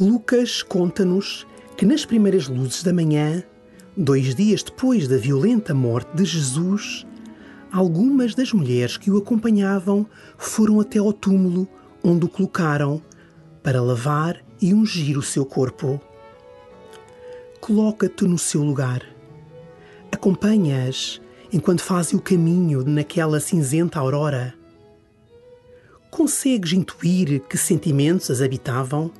Lucas conta-nos que nas primeiras luzes da manhã, dois dias depois da violenta morte de Jesus, algumas das mulheres que o acompanhavam foram até ao túmulo onde o colocaram para lavar e ungir o seu corpo. Coloca-te no seu lugar. Acompanha-as enquanto fazem o caminho naquela cinzenta aurora. Consegues intuir que sentimentos as habitavam?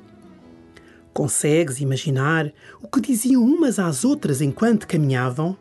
Consegues imaginar o que diziam umas às outras enquanto caminhavam?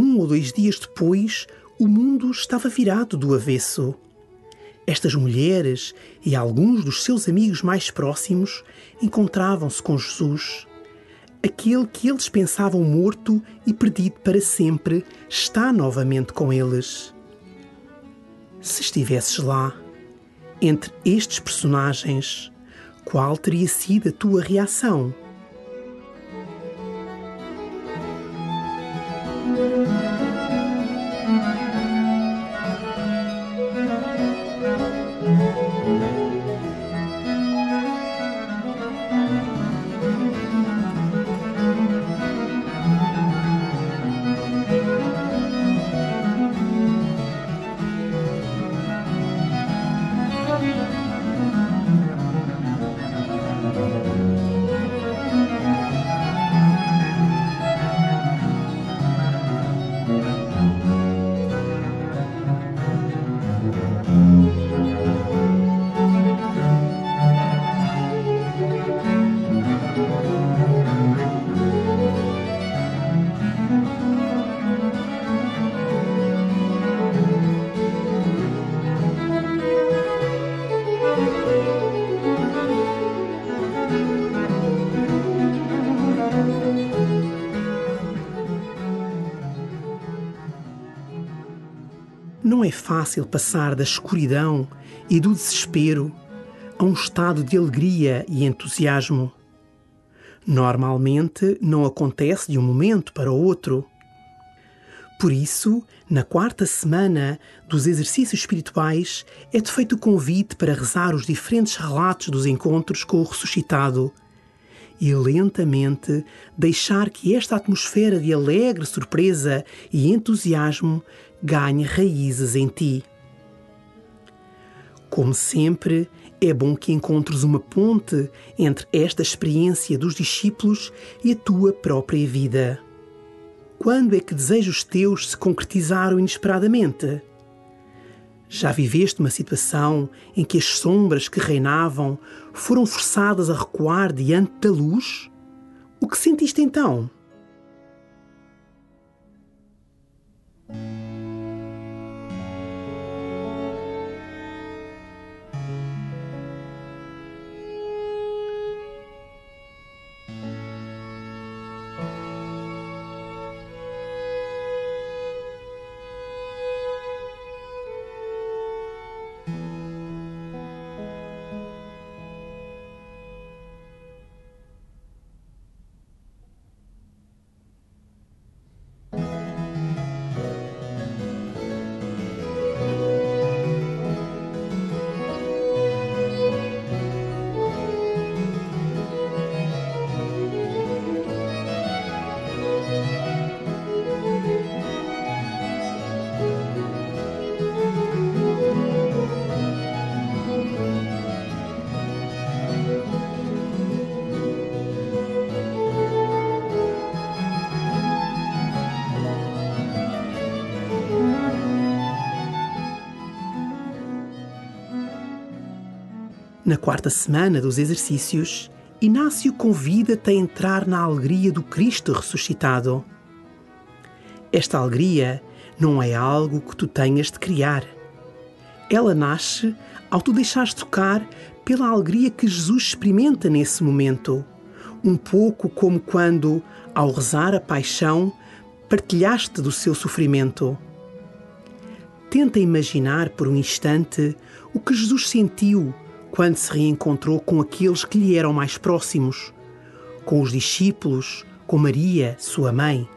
Um ou dois dias depois, o mundo estava virado do avesso. Estas mulheres e alguns dos seus amigos mais próximos encontravam-se com Jesus. Aquele que eles pensavam morto e perdido para sempre está novamente com eles. Se estivesses lá, entre estes personagens, qual teria sido a tua reação? Não é fácil passar da escuridão e do desespero a um estado de alegria e entusiasmo. Normalmente não acontece de um momento para o outro. Por isso, na quarta semana dos exercícios espirituais, é-te feito o convite para rezar os diferentes relatos dos encontros com o ressuscitado e lentamente deixar que esta atmosfera de alegre surpresa e entusiasmo ganhe raízes em ti. Como sempre, é bom que encontres uma ponte entre esta experiência dos discípulos e a tua própria vida. Quando é que desejos teus se concretizaram inesperadamente? Já viveste uma situação em que as sombras que reinavam foram forçadas a recuar diante da luz? O que sentiste então? Na quarta semana dos exercícios, Inácio convida-te a entrar na alegria do Cristo ressuscitado. Esta alegria não é algo que tu tenhas de criar. Ela nasce ao tu deixares tocar pela alegria que Jesus experimenta nesse momento, um pouco como quando, ao rezar a paixão, partilhaste do seu sofrimento. Tenta imaginar por um instante o que Jesus sentiu quando se reencontrou com aqueles que lhe eram mais próximos, com os discípulos, com Maria, sua mãe.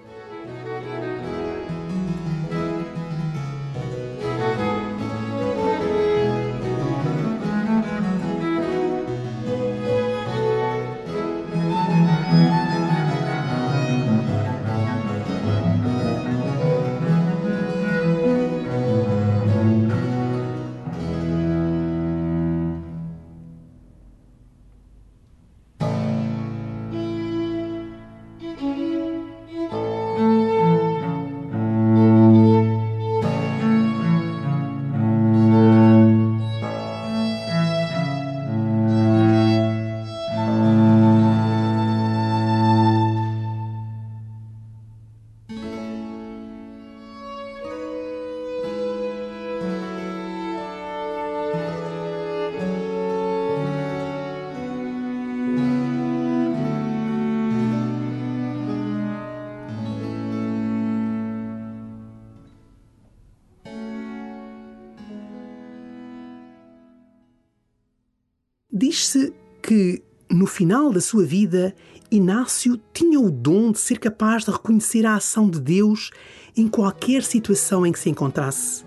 Que, no final da sua vida, Inácio tinha o dom de ser capaz de reconhecer a ação de Deus em qualquer situação em que se encontrasse.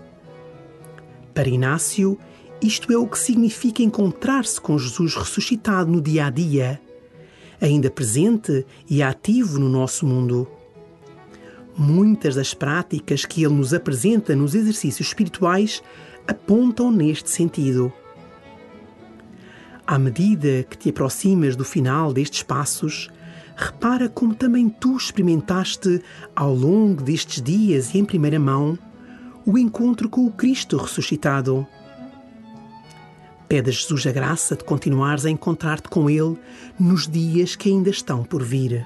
Para Inácio, isto é o que significa encontrar-se com Jesus ressuscitado no dia a dia, ainda presente e ativo no nosso mundo. Muitas das práticas que ele nos apresenta nos exercícios espirituais apontam neste sentido. À medida que te aproximas do final destes passos, repara como também tu experimentaste, ao longo destes dias e em primeira mão, o encontro com o Cristo ressuscitado. Pede a Jesus a graça de continuares a encontrar-te com Ele nos dias que ainda estão por vir.